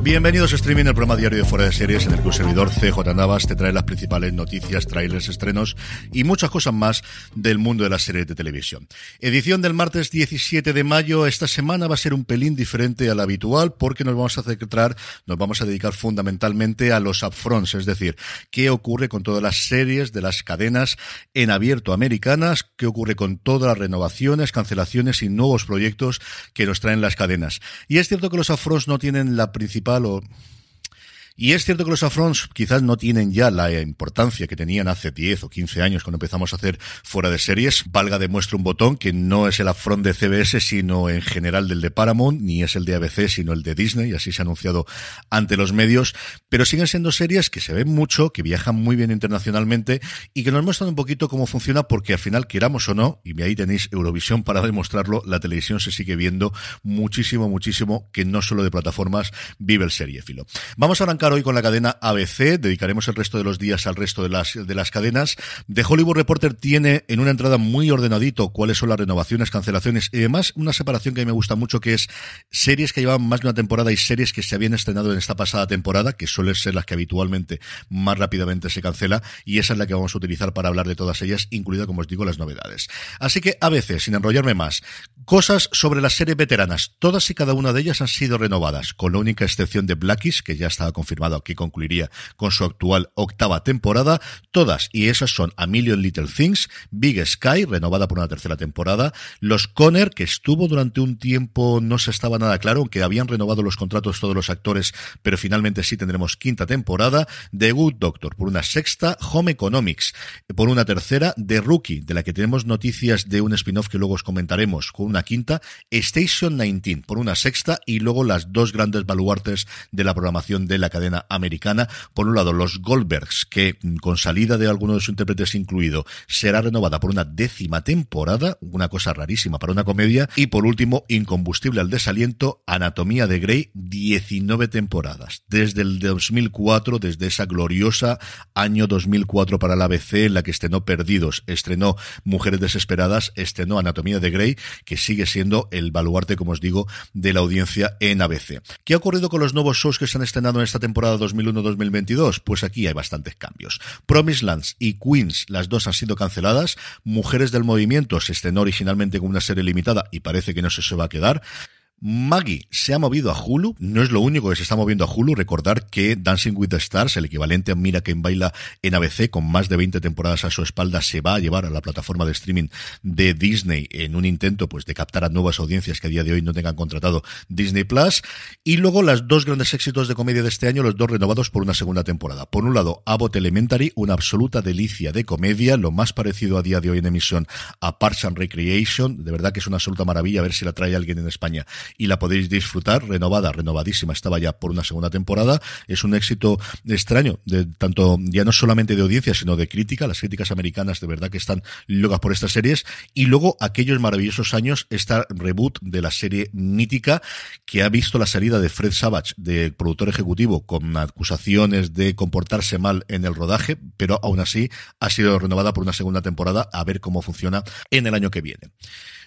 Bienvenidos a Streaming, el programa diario de Fuera de Series en el que un servidor CJ Navas te trae las principales noticias, trailers, estrenos y muchas cosas más del mundo de las series de televisión. Edición del martes 17 de mayo. Esta semana va a ser un pelín diferente a la habitual porque nos vamos a centrar, nos vamos a dedicar fundamentalmente a los upfronts, es decir, qué ocurre con todas las series de las cadenas en abierto americanas, qué ocurre con todas las renovaciones, cancelaciones y nuevos proyectos que nos traen las cadenas. Y es cierto que los upfronts no tienen la principal o y es cierto que los afrons quizás no tienen ya la importancia que tenían hace 10 o 15 años cuando empezamos a hacer fuera de series. Valga demuestra un botón que no es el afront de CBS, sino en general del de Paramount, ni es el de ABC, sino el de Disney, y así se ha anunciado ante los medios. Pero siguen siendo series que se ven mucho, que viajan muy bien internacionalmente y que nos muestran un poquito cómo funciona, porque al final, queramos o no, y ahí tenéis Eurovisión para demostrarlo, la televisión se sigue viendo muchísimo, muchísimo, que no solo de plataformas vive el seriefilo. Vamos a arrancar hoy con la cadena ABC, dedicaremos el resto de los días al resto de las, de las cadenas. The Hollywood Reporter tiene en una entrada muy ordenadito cuáles son las renovaciones, cancelaciones y además una separación que a mí me gusta mucho que es series que llevan más de una temporada y series que se habían estrenado en esta pasada temporada, que suelen ser las que habitualmente más rápidamente se cancela y esa es la que vamos a utilizar para hablar de todas ellas, incluida, como os digo, las novedades. Así que ABC, sin enrollarme más, cosas sobre las series veteranas. Todas y cada una de ellas han sido renovadas, con la única excepción de Blackies, que ya estaba confirmada que concluiría con su actual octava temporada. Todas, y esas son A Million Little Things, Big Sky, renovada por una tercera temporada, Los Conner, que estuvo durante un tiempo, no se estaba nada claro, aunque habían renovado los contratos todos los actores, pero finalmente sí tendremos quinta temporada, The Good Doctor por una sexta, Home Economics por una tercera, The Rookie, de la que tenemos noticias de un spin-off que luego os comentaremos con una quinta, Station 19 por una sexta y luego las dos grandes baluartes de la programación de la cadena americana. Por un lado, los Goldbergs, que mm, con salida de alguno de sus intérpretes incluido, será renovada por una décima temporada, una cosa rarísima para una comedia. Y por último, Incombustible al desaliento, Anatomía de Grey, 19 temporadas. Desde el 2004, desde esa gloriosa año 2004 para la ABC, en la que estrenó Perdidos, estrenó Mujeres Desesperadas, estrenó Anatomía de Grey, que sigue siendo el baluarte, como os digo, de la audiencia en ABC. ¿Qué ha ocurrido con los nuevos shows que se han estrenado en esta temporada? Temporada 2001-2022? Pues aquí hay bastantes cambios. Promise Lands y Queens, las dos han sido canceladas. Mujeres del Movimiento se estrenó originalmente con una serie limitada y parece que no se va a quedar. Maggie se ha movido a Hulu, no es lo único que se está moviendo a Hulu, recordar que Dancing with the Stars, el equivalente a Mira quien baila en ABC, con más de 20 temporadas a su espalda, se va a llevar a la plataforma de streaming de Disney en un intento pues de captar a nuevas audiencias que a día de hoy no tengan contratado Disney Plus, y luego las dos grandes éxitos de comedia de este año, los dos renovados por una segunda temporada. Por un lado, Abbott Elementary, una absoluta delicia de comedia, lo más parecido a día de hoy en emisión a Parks and Recreation, de verdad que es una absoluta maravilla, a ver si la trae alguien en España y la podéis disfrutar, renovada, renovadísima, estaba ya por una segunda temporada. Es un éxito extraño, de tanto ya no solamente de audiencia, sino de crítica. Las críticas americanas de verdad que están locas por estas series. Y luego aquellos maravillosos años, esta reboot de la serie mítica que ha visto la salida de Fred Savage, de productor ejecutivo, con acusaciones de comportarse mal en el rodaje, pero aún así ha sido renovada por una segunda temporada a ver cómo funciona en el año que viene.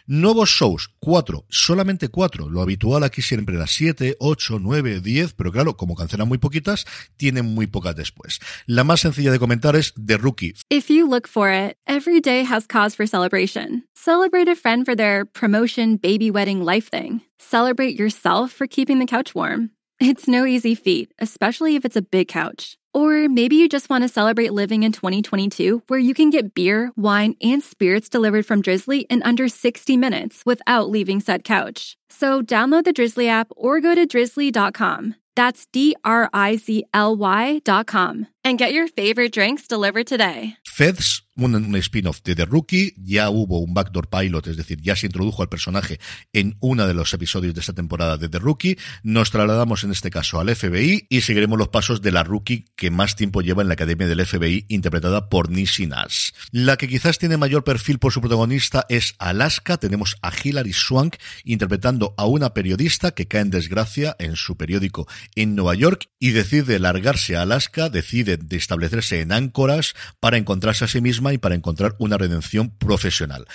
Nuevos shows, cuatro, solamente cuatro. Lo habitual aquí siempre era siete, ocho, nueve, diez, pero claro, como cancelan muy poquitas, tienen muy pocas después. La más sencilla de comentar es The Rookie. If you look for it, every day has cause for celebration. Celebrate a friend for their promotion, baby wedding, life thing. Celebrate yourself for keeping the couch warm. It's no easy feat, especially if it's a big couch. Or maybe you just want to celebrate living in 2022 where you can get beer, wine, and spirits delivered from Drizzly in under 60 minutes without leaving said couch. So download the Drizzly app or go to drizzly.com. That's D R I Z L Y.com. and get your favorite drinks delivered today. Feds, un, spin-off de The Rookie, ya hubo un backdoor pilot, es decir, ya se introdujo al personaje en uno de los episodios de esta temporada de The Rookie. Nos trasladamos en este caso al FBI y seguiremos los pasos de la Rookie que más tiempo lleva en la academia del FBI, interpretada por Nishi Nash. La que quizás tiene mayor perfil por su protagonista es Alaska. Tenemos a Hilary Swank interpretando a una periodista que cae en desgracia en su periódico en Nueva York y decide largarse a Alaska, decide de establecerse en áncoras para encontrarse a sí misma y para encontrar una redención profesional.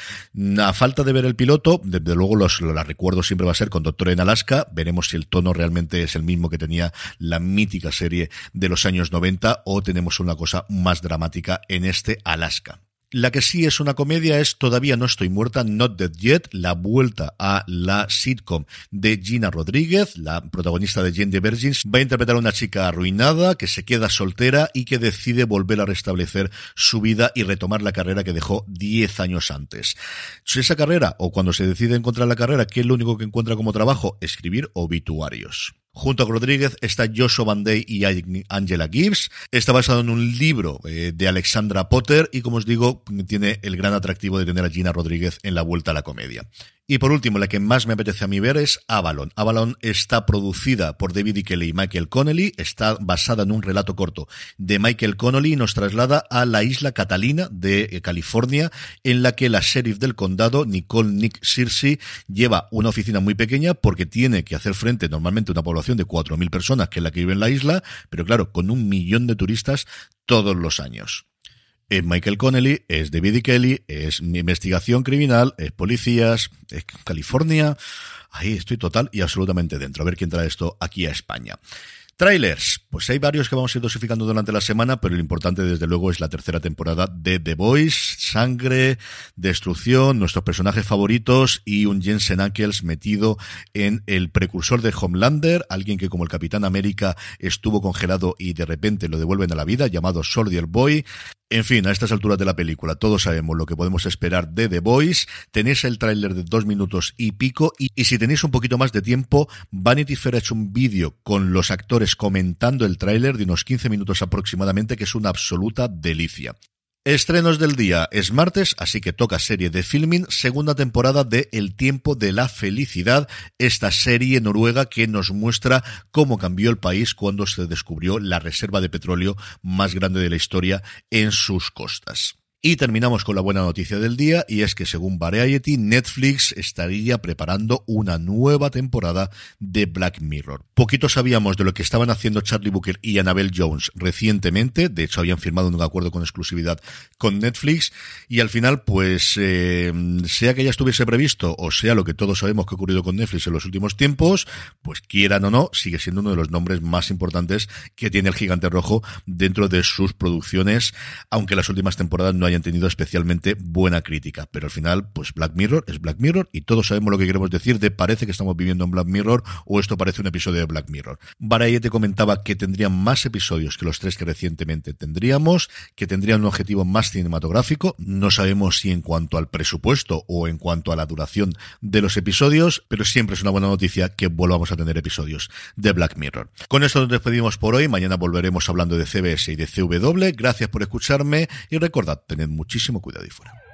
A falta de ver el piloto, desde luego los, la recuerdo siempre va a ser con Doctor en Alaska, veremos si el tono realmente es el mismo que tenía la mítica serie de los años 90 o tenemos una cosa más dramática en este Alaska. La que sí es una comedia es Todavía no estoy muerta, Not Dead Yet, la vuelta a la sitcom de Gina Rodríguez, la protagonista de Jane the Virgins, va a interpretar a una chica arruinada que se queda soltera y que decide volver a restablecer su vida y retomar la carrera que dejó 10 años antes. Si esa carrera, o cuando se decide encontrar la carrera, ¿qué es lo único que encuentra como trabajo? Escribir obituarios. Junto a Rodríguez está Joshua Van Day y Angela Gibbs. Está basado en un libro eh, de Alexandra Potter y, como os digo, tiene el gran atractivo de tener a Gina Rodríguez en la vuelta a la comedia. Y por último, la que más me apetece a mí ver es Avalon. Avalon está producida por David. Kelly y Michael Connelly, está basada en un relato corto de Michael Connelly y nos traslada a la isla Catalina de eh, California, en la que la sheriff del condado, Nicole Nick Searcy, lleva una oficina muy pequeña porque tiene que hacer frente normalmente a una población de 4.000 personas, que es la que vive en la isla, pero claro, con un millón de turistas todos los años es Michael Connelly, es David e. Kelly, es investigación criminal, es policías, es California. Ahí estoy total y absolutamente dentro. A ver quién trae esto aquí a España. Trailers, pues hay varios que vamos a ir dosificando durante la semana, pero lo importante desde luego es la tercera temporada de The Boys, sangre, destrucción, nuestros personajes favoritos y un Jensen Ackles metido en el precursor de Homelander, alguien que como el Capitán América estuvo congelado y de repente lo devuelven a la vida, llamado Soldier Boy. En fin, a estas alturas de la película todos sabemos lo que podemos esperar de The Boys. Tenéis el tráiler de dos minutos y pico y, y, si tenéis un poquito más de tiempo, Vanity Fair ha hecho un vídeo con los actores comentando el tráiler de unos 15 minutos aproximadamente que es una absoluta delicia. Estrenos del día es martes, así que toca serie de filming, segunda temporada de El tiempo de la felicidad, esta serie noruega que nos muestra cómo cambió el país cuando se descubrió la reserva de petróleo más grande de la historia en sus costas. Y terminamos con la buena noticia del día, y es que según Variety, Netflix estaría preparando una nueva temporada de Black Mirror. Poquito sabíamos de lo que estaban haciendo Charlie Booker y Annabelle Jones recientemente, de hecho habían firmado un acuerdo con exclusividad con Netflix, y al final, pues, eh, sea que ya estuviese previsto, o sea lo que todos sabemos que ha ocurrido con Netflix en los últimos tiempos, pues quieran o no, sigue siendo uno de los nombres más importantes que tiene el gigante rojo dentro de sus producciones, aunque las últimas temporadas no hayan tenido especialmente buena crítica. Pero al final, pues Black Mirror es Black Mirror y todos sabemos lo que queremos decir de parece que estamos viviendo en Black Mirror o esto parece un episodio de Black Mirror. te comentaba que tendrían más episodios que los tres que recientemente tendríamos, que tendrían un objetivo más cinematográfico. No sabemos si en cuanto al presupuesto o en cuanto a la duración de los episodios, pero siempre es una buena noticia que volvamos a tener episodios de Black Mirror. Con esto nos despedimos por hoy. Mañana volveremos hablando de CBS y de CW. Gracias por escucharme y recordad, tened muchísimo cuidado y fuera.